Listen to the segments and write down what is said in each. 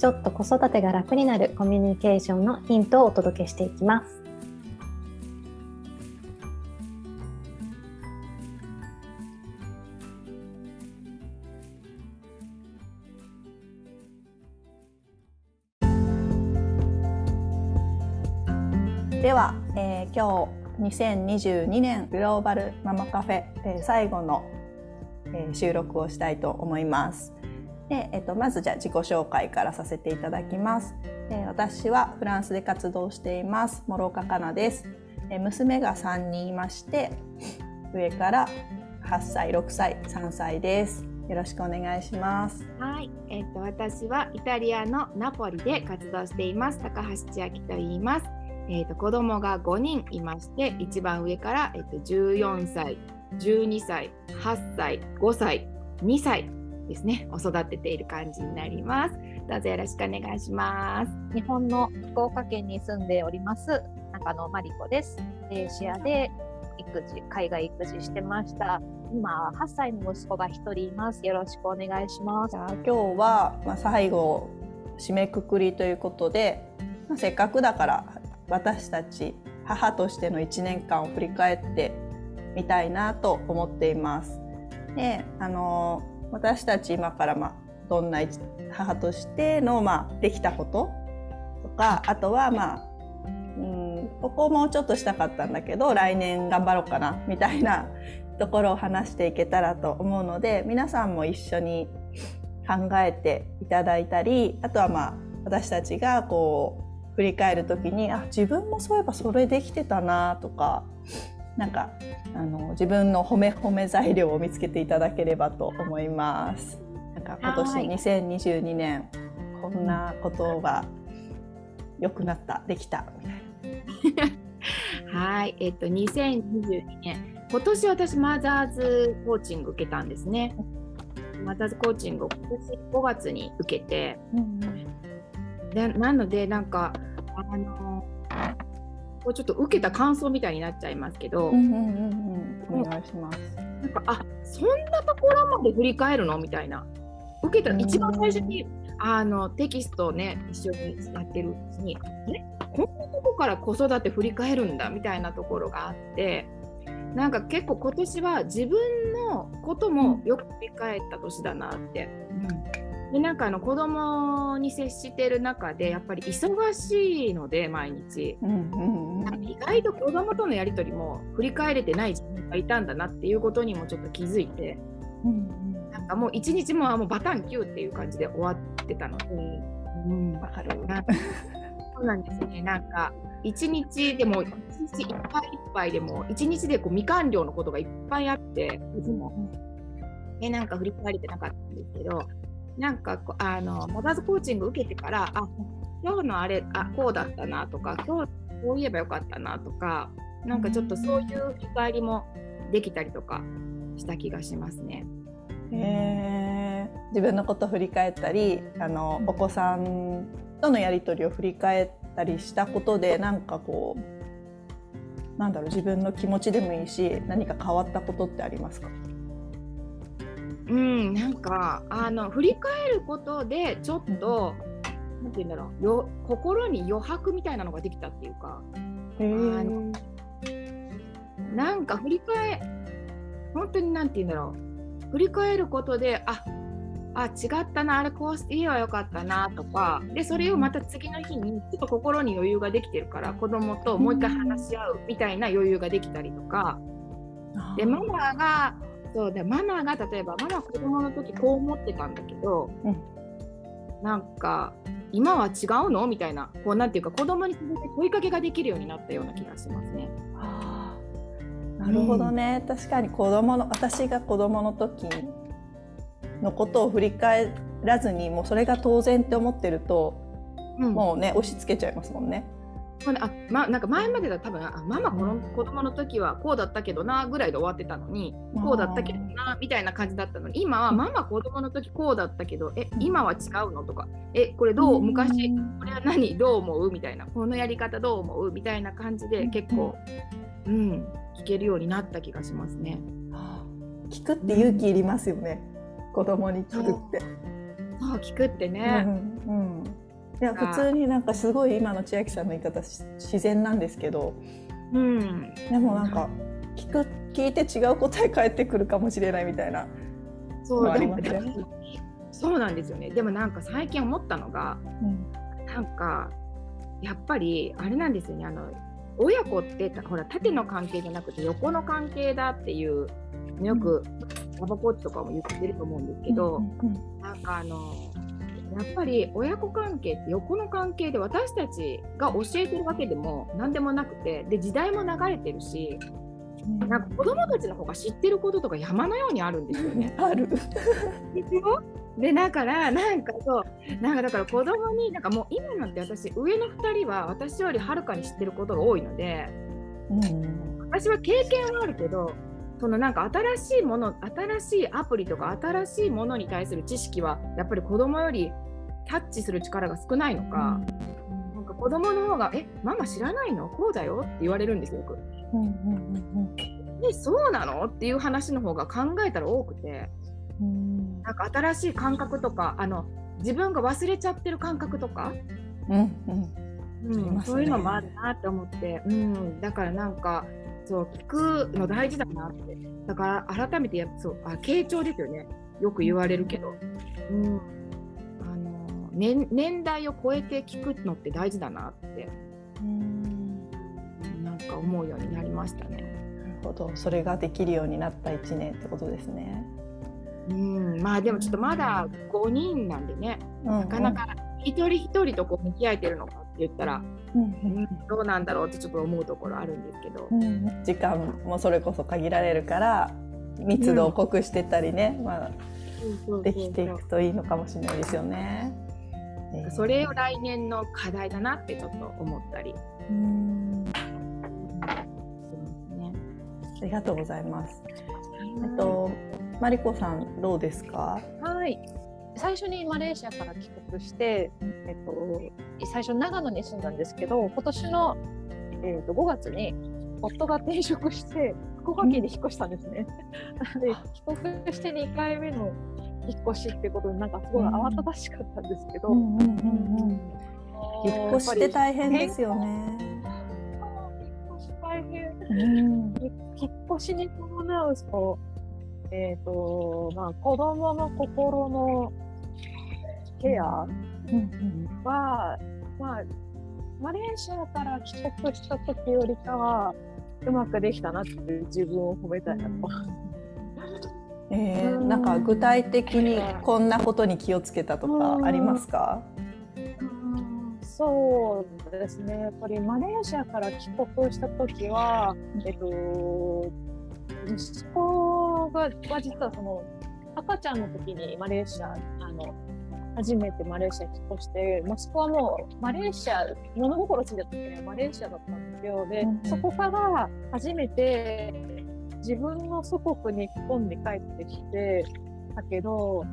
ちょっと子育てが楽になるコミュニケーションのヒントをお届けしていきますでは、えー、今日2022年グローバルママカフェ、えー、最後の、えー、収録をしたいと思います。で、えっと、まずじゃあ自己紹介からさせていただきます。え私はフランスで活動しています諸岡かなです。え娘が3人いまして上から8歳6歳3歳です。よろしくお願いします。はい、えっ、と私はイタリアのナポリで活動しています高橋千秋と言います。えっ、ー、と子供が5人いまして一番上からえっ、ー、と14歳、12歳、8歳、5歳、2歳ですね、を育てている感じになります。どうぞよろしくお願いします。日本の福岡県に住んでおります中野真理子です。レーシアで育児、海外育児してました。今8歳の息子が1人います。よろしくお願いします。じゃあ今日はまあ最後締めくくりということで、まあ、せっかくだから私たち母としての1年間を振り返ってみたいなと思っています。であの私たち今からまあどんな母としてのまあできたこととかあとはまあうんここもうちょっとしたかったんだけど来年頑張ろうかなみたいな ところを話していけたらと思うので皆さんも一緒に考えていただいたりあとはまあ私たちがこう振り返る時にあ自分もそういえばそれできてたなとかなんかあの自分の褒め褒め材料を見つけていただければと思います。なんか今年2022年こんなことが良くなったできたみたいな。はい、えっと2022年今年私マザーズコーチング受けたんですね。マザーズコーチングを今年5月に受けて、うん、でなのでなんかあのこうちょっと受けた感想みたいになっちゃいますけど、うんうんうん、お願いします。なんかあそんなところまで振り返るの？みたいな。受けた一番最初にあのテキストをね一緒にやってるうちにえこんなとこから子育て振り返るんだみたいなところがあってなんか結構今年は自分のこともよく振り返った年だなって。うんでなんかあの子供に接してる中でやっぱり忙しいので毎日、うんうんうん、意外と子供とのやり取りも振り返れてない自分がいたんだなっていうことにもちょっと気づいて、うんうん、なんかもう一日ももうバタンキューっていう感じで終わってたので、うん、わかる。そうなんですね。なんか一日でも一日いっぱいいっぱいでも一日でこう未完了のことがいっぱいあって。いつも、えなんか振り返れてなかったんですけどなんかあのモダーズコーチング受けてからあ今日のあれあこうだったなとか今日こう言えばよかったなとかなんかちょっとそういう振り返りもできたりとかした気がしますね。えー、自分のこと振り返ったりあのお子さんとのやり取りを振り返ったりしたことでなんかこうなんだろう自分の気持ちでもいいし何か変わったことってありますか？うん、なんかあの振り返ることでちょっと、うん、なんて言うんだろうよ心に余白みたいなのができたっていうかあのなんか振り返本当になんて言うんだろう振り返ることでああ違ったなあれこうして言えばよかったなとかでそれをまた次の日にちょっと心に余裕ができてるから子供ともう一回話し合うみたいな余裕ができたりとか、でママがそうでママが例えばママ子供の時こう思ってたんだけど、うん、なんか今は違うの？みたいなこうなんていうか子供に問いかけができるようになったような気がしますね。あなるほどね、うん、確かに子供の私が子供の時のことを振り返らずにもうそれが当然って思ってるともうね押し付けちゃいますもんね。あまなんか前までだ多分あママこの子供の時はこうだったけどなぐらいで終わってたのにこうだったけどなみたいな感じだったのに今はママ子供の時こうだったけどえ今は違うのとかえこれどう昔これは何どう思うみたいなこのやり方どう思うみたいな感じで結構うん聞けるようになった気がしますね。聞くって勇気いりますよね、うん、子供に聞くって。そう聞くってね。うん、うんいや普通になんかすごい今の千秋さんの言い方自然なんですけど、うん、でもなんか聞く聞いて違う答え返ってくるかもしれないみたいな。そうありますね。そうなんですよね。でもなんか最近思ったのが、うん、なんかやっぱりあれなんですよね。あの親子ってほら縦の関係じゃなくて横の関係だっていうよくラバコーチとかも言ってると思うんですけど、うんうん、なんかあのやっぱり親子関係って横の関係で私たちが教えてるわけでも何でもなくてで時代も流れてるしなんか子供たちの方が知ってることとか山のようにあるんですよね。ある。でだからなんかそうなんかだから子供になんかもう今なんて私上の2人は私よりはるかに知ってることが多いので、うん、私は経験はあるけどそのなんか新しいもの新しいアプリとか新しいものに対する知識はやっぱり子供よりキャッチする力が少ないのか、うん、なんか子供の方が「えママ知らないの？こうだよ」って言われるんですよよく。うんうんうんでそうなの？っていう話の方が考えたら多くて、うん、なんか新しい感覚とかあの自分が忘れちゃってる感覚とか、うんうん。うん、そういうのもあるなって思って、うん、だからなんかそう聞くの大事だなって。だから改めてやそうあ傾聴ですよね。よく言われるけど、うん。あの年年代を超えて聞くのって大事だなって。うん。なんか思うようになりましたね。なるほど。それができるようになった1年ってことですね。うん。まあでもちょっとまだ5人なんでね、うんうん、なかなか一人一人とこう向き合えてるのかって言ったら、うんうん、どうなんだろうってちょっと思うところあるんですけど、うん、時間もそれこそ限られるから密度を濃くしてたりね、うん、まあ、できていくといいのかもしれないですよね。それを来年の課題だなってちょっと思ったり。うんね、ありがとうございます。えっと、マリコさんどうですか？はい。最初にマレーシアから帰国して、えっと、最初長野に住んだんですけど今年の、えっと、5月に夫が転職して福岡県に引っ越したんですね。で帰国して2回目の引っ越しってことでなんかすごい慌ただしかったんですけど、引っ越して大変ですよね。引っ越し大変、うん、引っ越しに伴うとえーとまあ、子どもの心のケアは、まあ、マレーシアから帰国した時よりかはうまくできたなって自分を褒めたいなと。えー、なんか具体的にこんなことに気をつけたとかありますか？そうですね。やっぱりマレーシアから帰国した時は、えっと、息子がは実はその赤ちゃんの時にマレーシアあの初めてマレーシアに引っ越して息子はもうマレーシア物心ついた時にはマレーシアだったんですよ。で、うん、そこから初めて自分の祖国に日本に帰ってきてだけど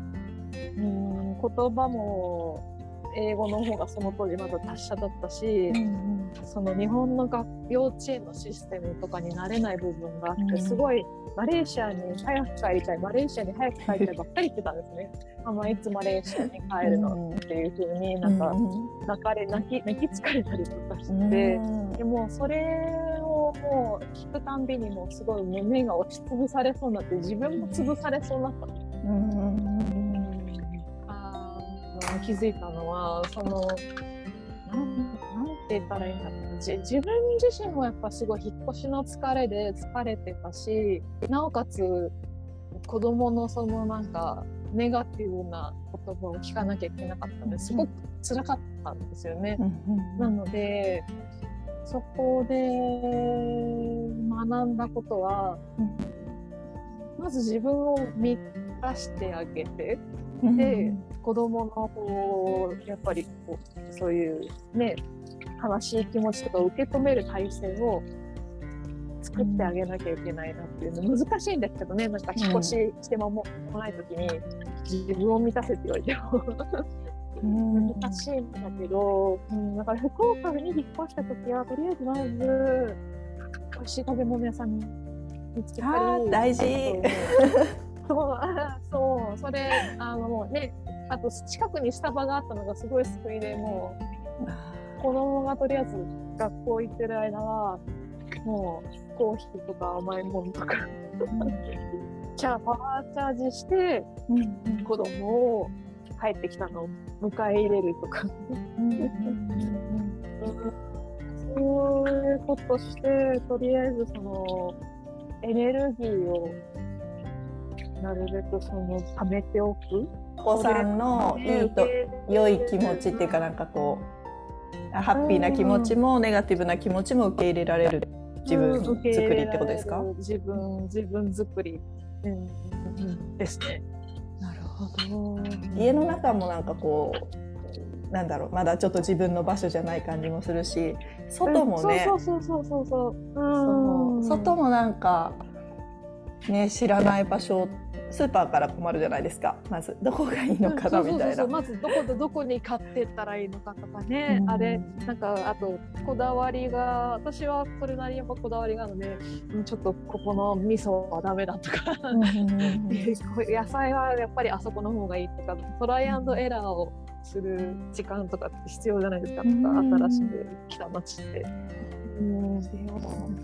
うん言葉も英語の方がその当時まだ達者だったし、うんうん、その日本の学幼稚園のシステムとかに慣れない部分があって、うん、すごいマレーシアに早く帰りたいマレーシアに早く帰りたいばっかり言ってたんですね。あまあ、いつマレーシアに帰るのっていうふうになんか泣かれ泣き泣き疲れたりとかして、うん、でもそれをもう聞くたんびにもすごい胸が押しつぶされそうになって自分も潰されそうになった。んです。うん気づいたのはそのなんて言ったらいいんだろう自分自身もやっぱすごい引っ越しの疲れで疲れてたしなおかつ子供のそのなんかネガティブな言葉を聞かなきゃいけなかったのですごく辛かったんですよね。なのでそこで学んだことは、まず自分を満たしてあげてで子供のこうやっぱりこうそういうね悲しい気持ちとか受け止める体制を作ってあげなきゃいけないなっていうの難しいんですけどね。なんか引っ越ししてももない時に自分を満たせって言われても難しいんだけど、うん、だから福岡に引っ越した時はとりあえずまず美味しい食べ物屋さん見つけたり。大事。そう。そう。それあのもうねあと近くにスタバがあったのがすごい救いでもう子供がとりあえず学校行ってる間はもうコーヒーとか甘いものとかチャーパワーチャージして、子供を帰ってきたのを迎え入れるとか。そういうことして、とりあえずそのエネルギーをなるべくその貯めておく。お子さんのいいと良い気持ちっていうかなんかこうハッピーな気持ちもネガティブな気持ちも受け入れられる自分作りってことですか？自分自分作り、うん、ですね。なるほど。家の中もなんかこうなんだろう。まだちょっと自分の場所じゃない感じもするし外もね。そうそうそうそうそう。そう。外もなんかね知らない場所スーパーから困るじゃないですか。まずどこがいいのかなみたいな。まずどこでどこに買ってったらいいのかとかね、うん、あれなんかあとこだわりが私はそれなりにやっぱこだわりがあるのでちょっとここの味噌はダメだとか。野菜はやっぱりあそこの方がいいとかトライアンドエラーをする時間とかって必要じゃないですか、うん、新しく来た街って。うん、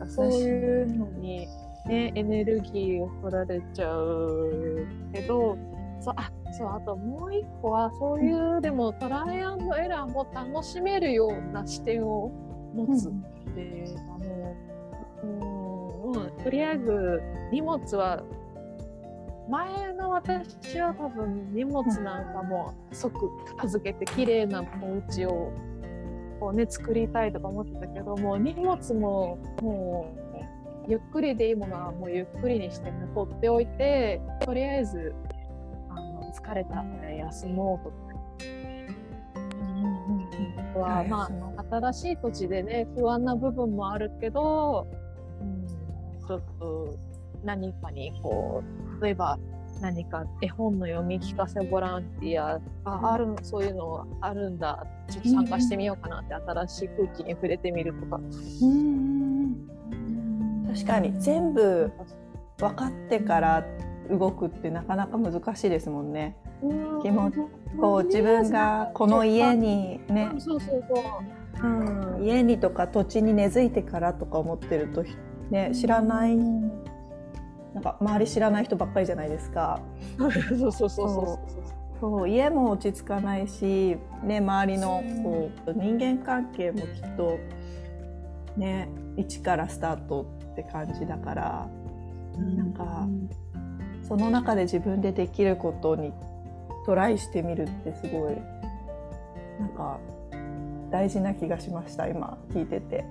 そういうのにね、エネルギーを取られちゃうけどそうあそうあともう一個はそういうでもトライアンドエラーも楽しめるような視点を持つって、うん、あのうん、とりあえず荷物は前の私は多分荷物なんかも即片付けて綺麗なお家をこうね作りたいとか思ってたけども荷物ももうゆっくりでいいものはもうゆっくりにして放っておいてとりあえずあの疲れたら休もうと。か。はまあ、新しい土地でね不安な部分もあるけど、うん、ちょっと何かにこう例えば何か絵本の読み聞かせボランティアああるそういうのあるんだ。ちょっと参加してみようかなって、新しい空気に触れてみるとか。うん確かに全部分かってから動くってなかなか難しいですもんね。気もこう自分がこの家にね。うん、家にとか土地に根付いてからとか思ってると、ね、知らないなんか周り知らない人ばっかりじゃないですか。そうそうそうそうそう家も落ち着かないし、ね、周りのこう人間関係もきっとね一からスタートって感じだから、うん、なんかその中で自分でできることにトライしてみるってすごいなんか大事な気がしました今聞いてて。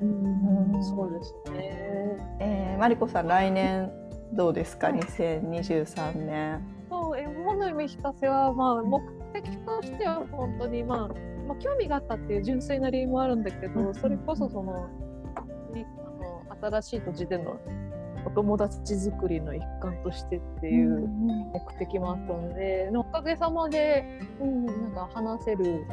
うん、うん、そうですね。えー、マリコさん来年どうですか、2023年。そう絵本の読み聞かせはまあ目的としては本当にまあまあ興味があったっていう純粋な理由もあるんだけど、それこそその新しい土地でのお友達作りの一環としてっていう目的もあったので、うん、おかげさまで、うん、なんか話せる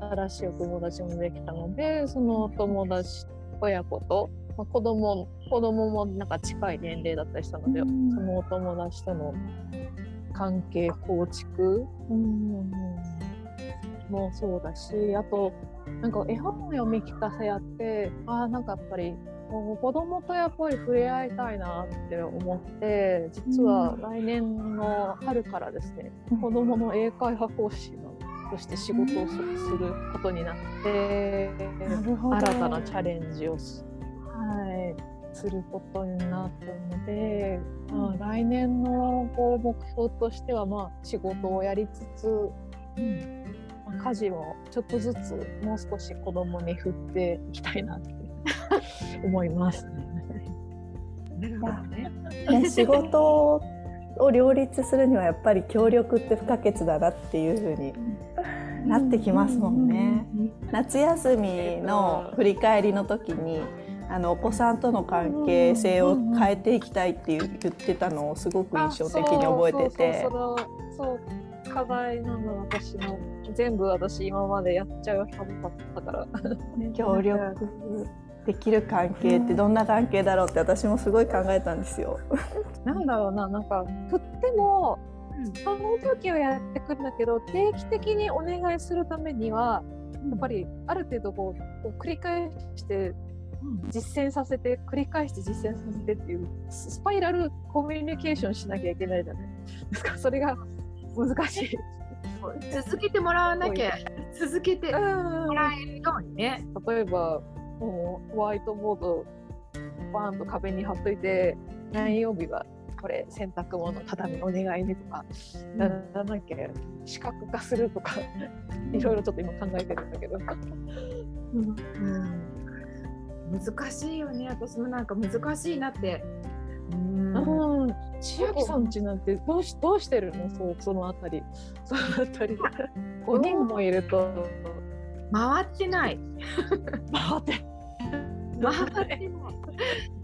新しいお友達もできたのでそのお友達親子と、まあ、子供子供もなんか近い年齢だったりしたので、うん、そのお友達との関係構築、うん、もそうだしあとなんか絵本の読み聞かせやってあなんかやっぱり子供とやっぱり触れ合いたいなって思って実は来年の春からですね、うん、子供の英会話講師のとして仕事をすることになって、新たなチャレンジをす,、はい、することになったので、うん、まあ、来年のこう目標としては、まあ、仕事をやりつつ、家事をちょっとずつもう少し子供に振っていきたいなって 思います。ね、仕事をを両立するにはやっぱり協力って不可欠だなっていうふうになってきますもんね。夏休みの振り返りの時にあのお子さんとの関係性を変えていきたいって言ってたのをすごく印象的に覚えてて。そう課題なの私の。全部私今までやっちゃうはずだったから。協力できる関係ってどんな関係だろうって私もすごい考えたんですよ。なんだろうななんか振ってもその時はやってくるんだけど定期的にお願いするためにはやっぱりある程度こう繰り返して実践させて繰り返して実践させてっていうスパイラルコミュニケーションしなきゃいけないじゃないですか。それが難しい。続けてもらわなきゃ続けてもらえるようにね。例えばもうホワイトボードバーンと壁に貼っといて何曜日はこれ洗濯物畳お願いねとか、うん、なんだっけ視覚化するとかいろいろちょっと今考えてるんだけど、うん、うん、難しいよね。私もなんか難しいなって。うん。千秋さんちなんてどうしどうしてるの？そうそのあたり。そのあたり。5人もいると。回ってない。回って回ってない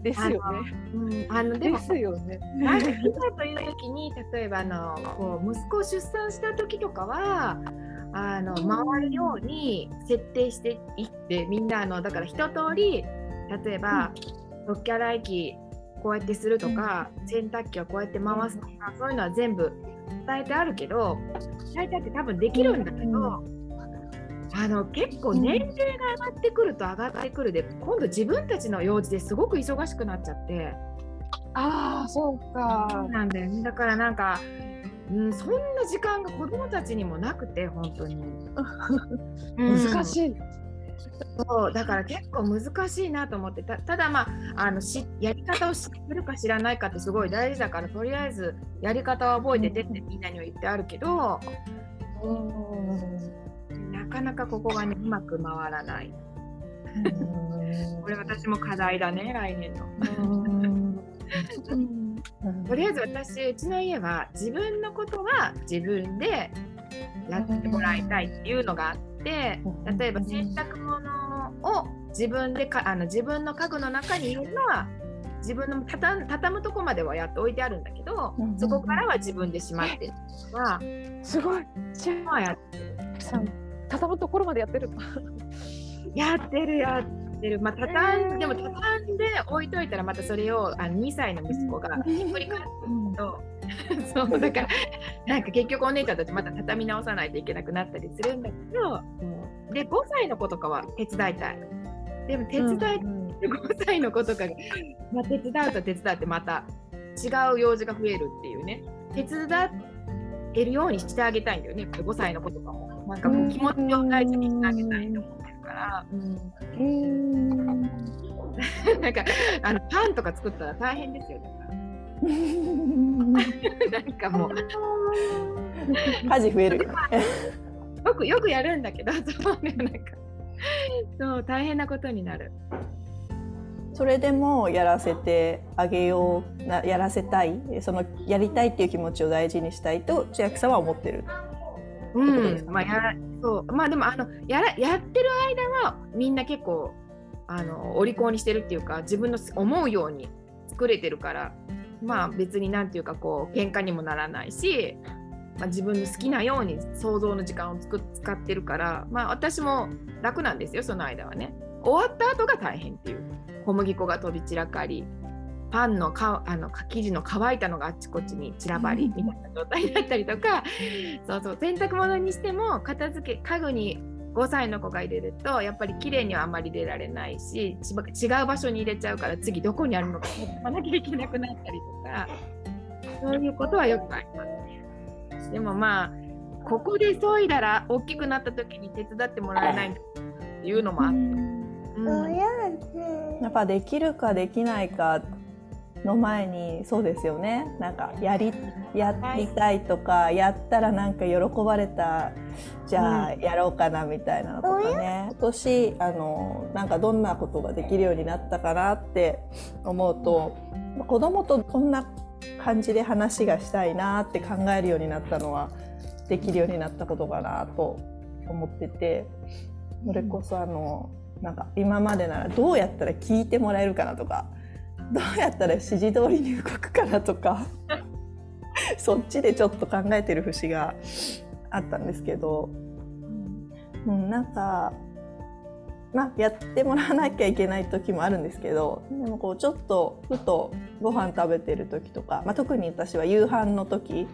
ですよね。あのでもですよね。なんかいざという時に例えばあのこう息子を出産した時とかはあの回るように設定していってみんなあのだから一通り例えば、うん、ドッキャラ駅こうやってするとか、うん、洗濯機はこうやって回すとか、そういうのは全部伝えてあるけど伝えてあって多分できるんだけど。うんあの結構年齢が上がってくると上がってくるで、今度自分たちの用事ですごく忙しくなっちゃって。ああそうか。なんだよね。だからなんか、うん、そんな時間が子供たちにもなくて本当に。難しい、そうだから結構難しいなと思ってたただまああのしやり方を知ってるか知らないかってすごい大事だからとりあえずやり方を覚えててってみんなには言ってあるけど、うん。なかなかここがねうまく回らない。これ私も課題だね来年の。とりあえず私うちの家は自分のことは自分でやってもらいたいっていうのがあって例えば洗濯物を自分でかあの自分の家具の中にいるのは自分の畳畳むとこまではやっておいてあるんだけど、そこからは自分でしまってるはすごいやってる。畳むところまでやってる やってるやってる。まあ畳んでも畳んで置いといたらまたそれをあの2歳の息子がひっくり返すと、そうだからなんか結局お姉ちゃんたちまた畳み直さないといけなくなったりするんだけど、うん、で5歳の子とかは手伝いたい。でも手伝い、うん、5歳の子とかが、まあ、手伝うと手伝ってまた違う用事が増えるっていうね。手伝えるようにしてあげたいんだよね。5歳の子とかも。なんかこう気持ちを大事にしてあげたいと思ってるから。うん、なんかあのパンとか作ったら大変ですよ。だから。なんかもう。家事増えるよくよくやるんだけどそうねなんか。そう大変なことになる。それでもやらせてあげようなやらせたい。そのやりたいっていう気持ちを大事にしたいと千秋さんは思ってるうん、まあやそう。まあでもあのやらやってる間はみんな結構あのお利口にしてるっていうか自分の思うように作れてるからまあ別になんていうかこう喧嘩にもならないし、まあ、自分の好きなように想像の時間をつく使ってるからまあ私も楽なんですよその間はね。終わった後が大変っていう。小麦粉が飛び散らかりパンのかあの生地の乾いたのがあっちこっちに散らばりみたいな状態になったりとか、そうそう。洗濯物にしても片付け家具に5歳の子が入れるとやっぱり綺麗にはあんまり入れられないし違う場所に入れちゃうから次どこにあるのか聞かなきゃいけなくなったりとか。そういうことはよくあります。ね。でもまあここで急いだら大きくなった時に手伝ってもらえないっていうのもあって。うん、やっぱできるかできないかの前にそうですよね。なんかやりやりたいとかやったらなんか喜ばれたじゃあやろうかなみたいなのとかね、今年あのなんかどんなことができるようになったかなって思うと子供とこんな感じで話がしたいなって考えるようになったのはできるようになったことかなと思っててそれこそあのなんか今までならどうやったら聞いてもらえるかなとかどうやったら指示通りに動くかなとかそっちでちょっと考えてる節があったんですけど、うん、なんかまあ、やってもらわなきゃいけない時もあるんですけどでもこうちょっとふとご飯食べてる時とか、まあ、特に私は夕飯の時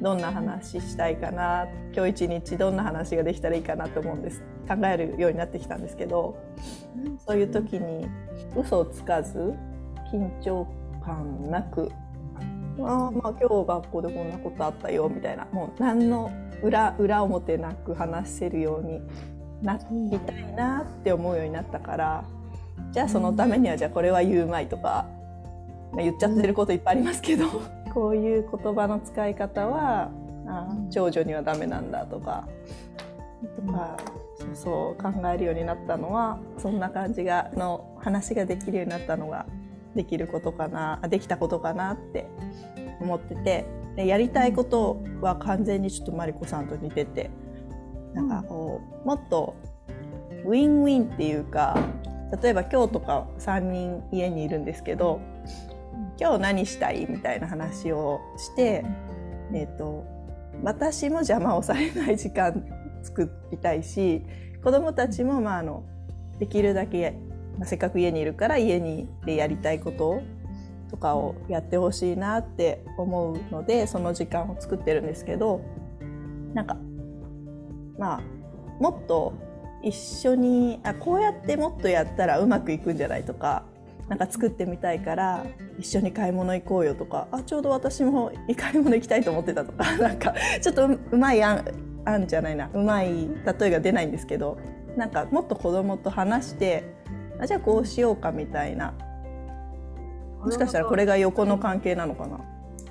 どんな話したいかな今日一日どんな話ができたらいいかなと思うんです。考えるようになってきたんですけどそういう時に嘘をつかず緊張感なくあまあ今日学校でこんなことあったよみたいな。もう何の裏裏表なく話せるようになりたいなって思うようになったからじゃあそのためにはじゃあこれは言うまいとか、まあ、言っちゃってることいっぱいありますけど こういう言葉の使い方はあ長女にはダメなんだとかとかそうそう考えるようになったのはそんな感じがの話ができるようになったのができることかなできたことかなって思っててでやりたいことは完全にちょっとマリコさんと似ててなんかこうもっとウィンウィンっていうか例えば今日とか3人家にいるんですけど今日何したいみたいな話をして、えーと、私も邪魔をされない時間作りたいし子どもたちもまああのできるだけ、せっかく家にいるから家にでやりたいこととかをやってほしいなって思うのでその時間を作ってるんですけどなんかまあもっと一緒にあこうやってもっとやったらうまくいくんじゃないとかなんか作ってみたいから一緒に買い物行こうよとかあちょうど私も買い物行きたいと思ってたとか なんかちょっとうまい案案じゃないなうまい例えが出ないんですけどなんかもっと子供と話してあじゃあこうしようかみたいな。もしかしたらこれが横の関係なのかな。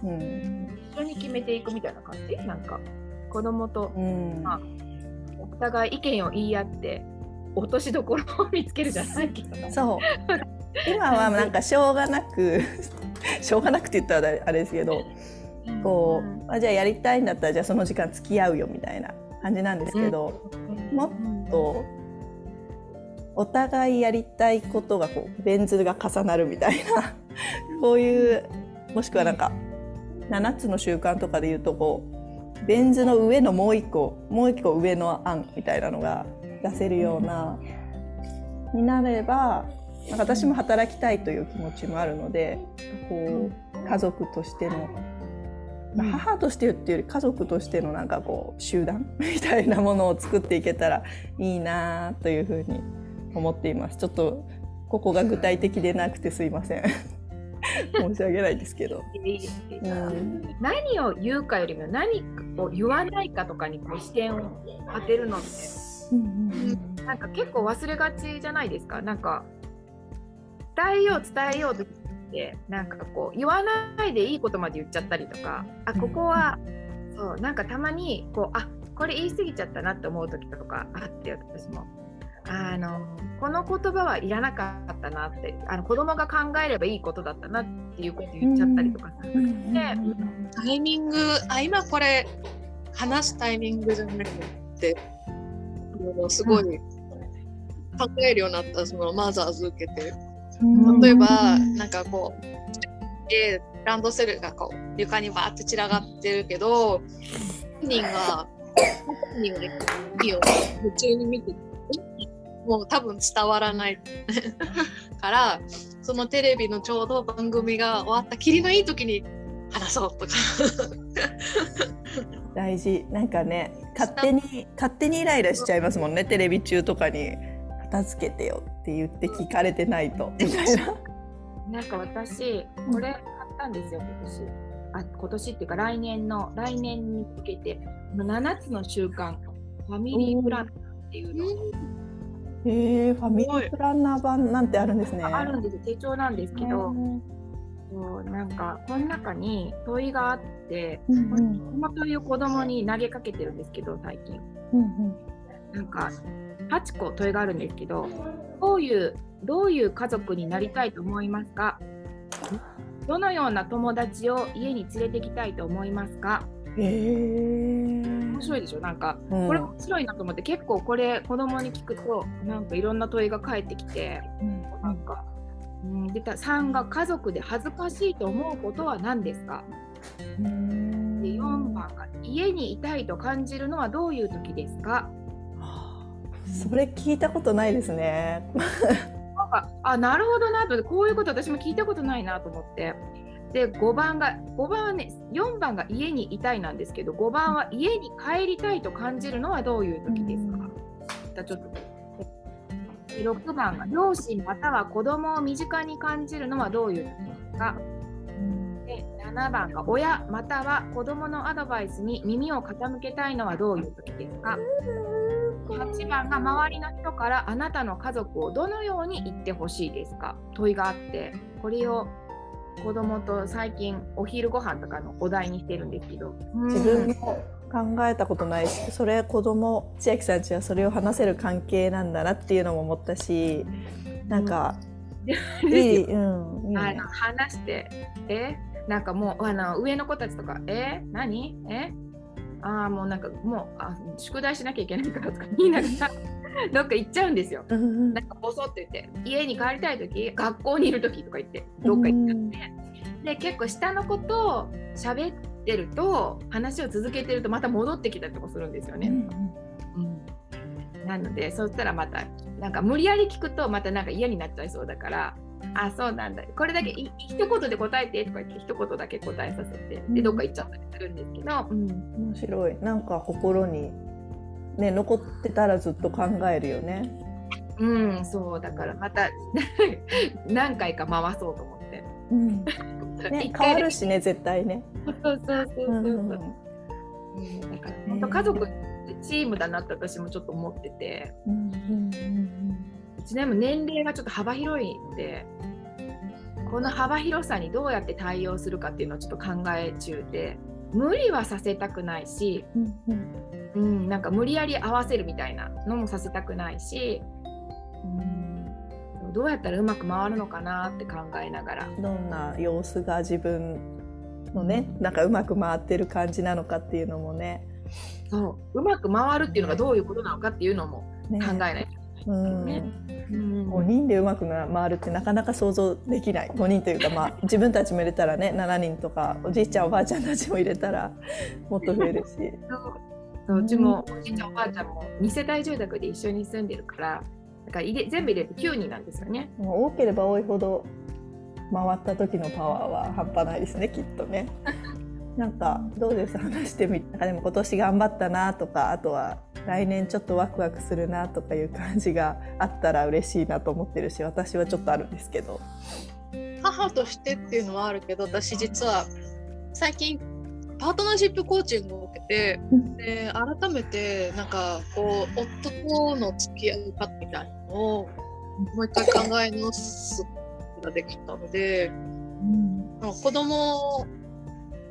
うん、一緒に決めていくみたいな感じ？なんか子供と、うん、まあ互い意見を言い合って落としどころを見つけるじゃないけど。そう。今はなんかしょうがなく しょうがなくって言ったらあれですけどこうあじゃあやりたいんだったらじゃあその時間付き合うよみたいな感じなんですけど、うん、もっとお互いやりたいことがこうベン図が重なるみたいな。こういうもしくはなんか7つの習慣とかで言うとこうベン図の上のもう一個もう一個上の案みたいなのが出せるような、になればなんか私も働きたいという気持ちもあるのでこう家族としての、母としてっていうより家族としてのなんかこう集団みたいなものを作っていけたらいいなというふうに思っています。ちょっとここが具体的でなくてすいません。申し訳ないですけど。うん、何を言うかよりも何を言わないかとかにこう視点を当てるのって、うんうん、なんか結構忘れがちじゃないですか。なんか伝えよう伝えようとってなんかこう言わないでいいことまで言っちゃったりとかあここは、そうなんかたまにこうあこれ言い過ぎちゃったなって思う時とかあって私も。あのこの言葉はいらなかったなってあの子供が考えればいいことだったなっていうこと言っちゃったりとかする。ので、タイミングあ今これ話すタイミングじゃなくてすごい考えるようになったそのマザーズ受けて。例えばなんかこうランドセルがこう床にバーって散らがってるけど本人が本人が夢中に見てもう多分伝わらない。からそのテレビのちょうど番組が終わったきりのいい時に話そうとか。大事。なんかね勝手に勝手にイライラしちゃいますもんね。テレビ中とかに片付けてよって言って聞かれてないとみたいな。なんか私これ買ったんですよ今年。あ今年っていうか来年の来年に向けて7つの習慣。ファミリープランっていうのをへえファミリープランナー版なんてあるんですね。あるんです手帳なんですけど、そうなんかこの中に問いがあって、うんうん、この問いを子供に投げかけてるんですけど最近、うんうん、なんか8個問いがあるんですけどどういうどういう家族になりたいと思いますか？どのような友達を家に連れてきたいと思いますか？へえ面白いでしょ？なんか、うん。これ面白いなと思って結構これ子供に聞くとなんかいろんな問いが返ってきてなんか、うん、でた3が家族で恥ずかしいと思うことは何ですか？で4番が家にいたいと感じるのはどういう時ですか？それ聞いたことないですね。なんかあなるほどなとこういうこと私も聞いたことないなと思ってで5番が5番はね4番が家にいたいなんですけど5番は家に帰りたいと感じるのはどういう時ですか、じゃあちょっとで6番が両親または子供を身近に感じるのはどういう時ですか？で7番が親または子供のアドバイスに耳を傾けたいのはどういう時ですか？8番が周りの人からあなたの家族をどのように言ってほしいですか？問いがあってこれを子供と最近お昼ご飯とかのお題にしてるんですけど。自分も考えたことないしそれ子供千秋さんちはそれを話せる関係なんだなっていうのも思ったしなんか、いい、うん、いいね。あの話してえ？なんかもうあの上の子たちとかえ？何？え？ああもうなんかもうあ宿題しなきゃいけないからとか 言いながら どっか行っちゃうんですよ。なんかボソって言って家に帰りたい時学校にいる時とか言ってどっか行っちゃって、で結構下の子と喋ってると話を続けてるとまた戻ってきたりとかするんですよね。うんなのでそしたらまたなんか無理やり聞くとまたなんか嫌になっちゃいそうだからあそうなんだ。これだけい一言で答えてとか言って一言だけ答えさせてでどっか行っちゃったりするんですけど、うん。面白い。なんか心にね残ってたらずっと考えるよね。うん、そうだからまた 何回か回そうと思って。うん、ね変わるしね絶対ね。そうそうそうそうそう。うんうんだから本当家族チームだなって私もちょっと思ってて、うんうんうちでも年齢がちょっと幅広いので、この幅広さにどうやって対応するかっていうのをちょっと考え中で、無理はさせたくないし、うんうんうん、なんか無理やり合わせるみたいなのもさせたくないし、うん、どうやったらうまく回るのかなって考えながら。どんな様子が自分のねなんかうまく回ってる感じなのかっていうのもね。そううまく回るっていうのがどういうことなのかっていうのもね。考えないとうんね。うん。5人でうまく回るってなかなか想像できない。5人というかまあ 自分たちも入れたらね7人とかおじいちゃんおばあちゃんたちも入れたらもっと増えるし。そうそううちもおじいちゃんおばあちゃんも2世帯住宅で一緒に住んでるからだから入れ全部入れると9人なんですよね。もう多ければ多いほど回った時のパワーは半端ないですねきっとね。なんかどうです話してみてなんかでも今年頑張ったなとかあとは来年ちょっとワクワクするなとかいう感じがあったら嬉しいなと思ってるし私はちょっとあるんですけど。母としてっていうのはあるけど私実は最近パートナーシップコーチングを受けてで改めてなんかこう夫との付き合い方みたいなのをもう一回考え直すことができたので、まあ子供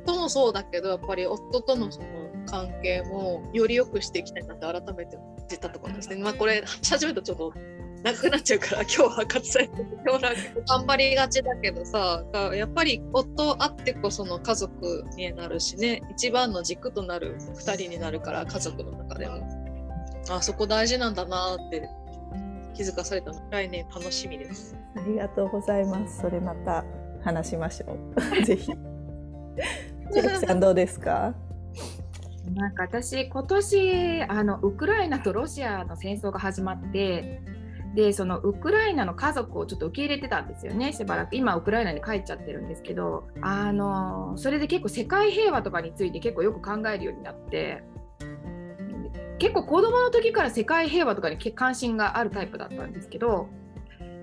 ともそうだけどやっぱり夫とのその関係もより良くしていきたいなって改めて知ったところですね。まあこれ始めるとちょっと長くなっちゃうから今日は割愛してもらうけど頑張りがちだけどさやっぱり夫あってこその家族になるしね一番の軸となる2人になるから家族の中でもあそこ大事なんだなって気づかされたの来年楽しみです。ありがとうございます。それまた話しましょう。ぜひ。千秋さんどうですか？なんか私今年あのウクライナとロシアの戦争が始まってでそのウクライナの家族をちょっと受け入れてたんですよねしばらく。今ウクライナに帰っちゃってるんですけどあのそれで結構世界平和とかについて結構よく考えるようになって結構子供の時から世界平和とかに関心があるタイプだったんですけど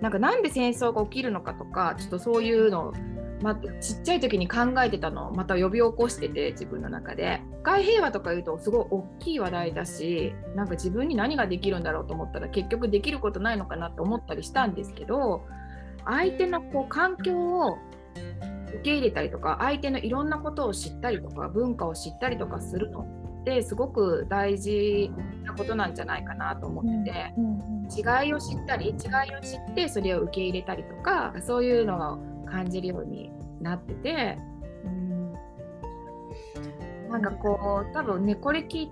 なんかなんで戦争が起きるのかとかちょっとそういうのをまあ、ちっちゃい時に考えてたのをまた呼び起こしてて自分の中で世界平和とか言うとすごい大きい話題だしなんか自分に何ができるんだろうと思ったら結局できることないのかなって思ったりしたんですけど相手のこう環境を受け入れたりとか相手のいろんなことを知ったりとか文化を知ったりとかするのってすごく大事なことなんじゃないかなと思ってて。違いを知ったり違いを知ってそれを受け入れたりとかそういうのを感じるようになってて、うん、なんかこう多分ねこれ聞い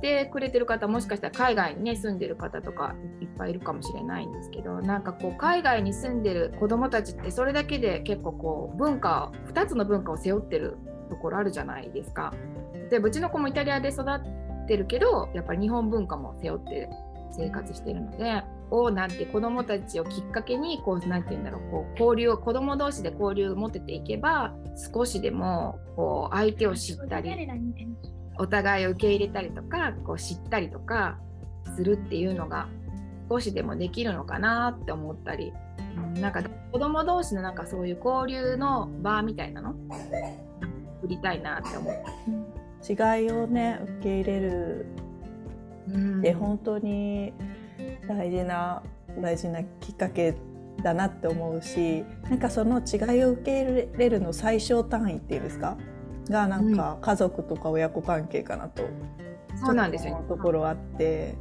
てくれてる方もしかしたら海外にね住んでる方とかいっぱいいるかもしれないんですけどなんかこう海外に住んでる子どもたちってそれだけで結構こう文化2つの文化を背負ってるところあるじゃないですか。でうちの子もイタリアで育ってるけどやっぱり日本文化も背負って生活してるのでをなんて子どもたちをきっかけにこうなんて言うんだろうこう交流を子ども同士で交流を持てていけば少しでもこう相手を知ったりお互いを受け入れたりとかこう知ったりとかするっていうのが少しでもできるのかなって思ったり、うん、なんか子ども同士のなんかそういう交流の場みたいなの？作りたいなって思って。違いをね受け入れる。って本当に大事な大事なきっかけだなって思うしなんかその違いを受け入れるの最小単位っていうんですか？がなんか家族とか親子関係かなと、うん、そうなんですよ。ところあって。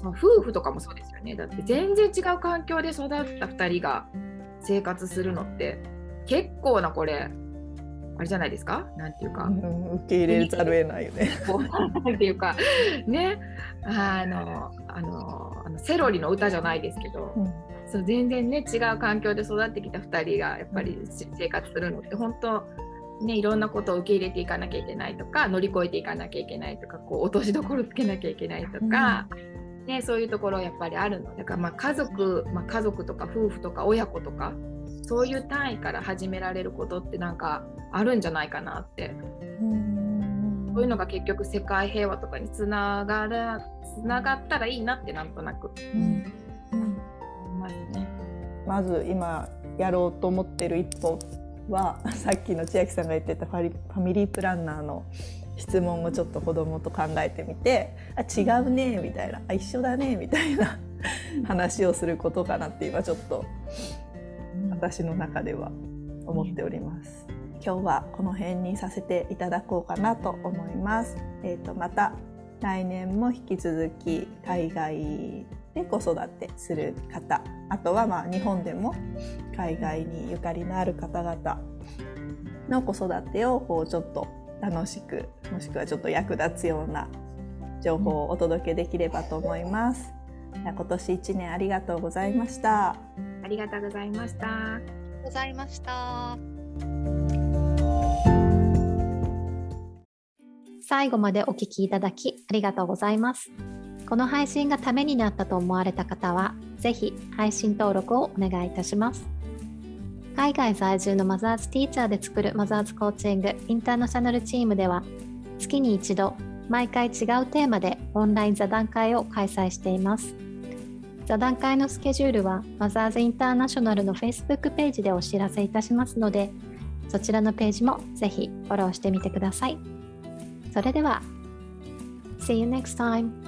そう夫婦とかもそうですよね。だって全然違う環境で育った2人が生活するのって結構なこれあれじゃないですか？なんていうか、うん、受け入れざるを得ないよね。なんていうかねあのあのあのセロリの歌じゃないですけど、うん、そう全然ね違う環境で育ってきた2人がやっぱり生活するのって本当ね、いろんなことを受け入れていかなきゃいけないとか乗り越えていかなきゃいけないとかこう落としどころつけなきゃいけないとか、うん、ね、そういうところやっぱりあるの。だからまあ家族、まあ、家族とか夫婦とか親子とかそういう単位から始められることってなんかあるんじゃないかなって。そういうのが結局世界平和とかにつながるつながったらいいなってなんとなく、うん。まずね。まず今やろうと思ってる一歩はさっきの千秋さん。が言ってたファミリープランナーの質問をちょっと子供と考えてみて「あ違うね」みたいな「あ一緒だね」みたいな話をすることかなって今ちょっと私の中では思っております。今日はこの辺にさせていただこうかなと思います。えーと、また来年も引き続き海外で子育てする方あとはまあ日本でも海外にゆかりのある方々の子育てをこうちょっと楽しくもしくはちょっと役立つような情報をお届けできればと思います。今年1年ありがとうございました。ありがとうございました。ございました。最後までお聞きいただきありがとうございます。この配信がためになったと思われた方は、ぜひ配信登録をお願いいたします。海外在住のマザーズティーチャーで作るマザーズコーチングインターナショナルチームでは、月に一度、毎回違うテーマでオンライン座談会を開催しています。座談会のスケジュールはマザーズインターナショナルの Facebook ページでお知らせいたしますので、そちらのページもぜひフォローしてみてください。それでは、See you next time!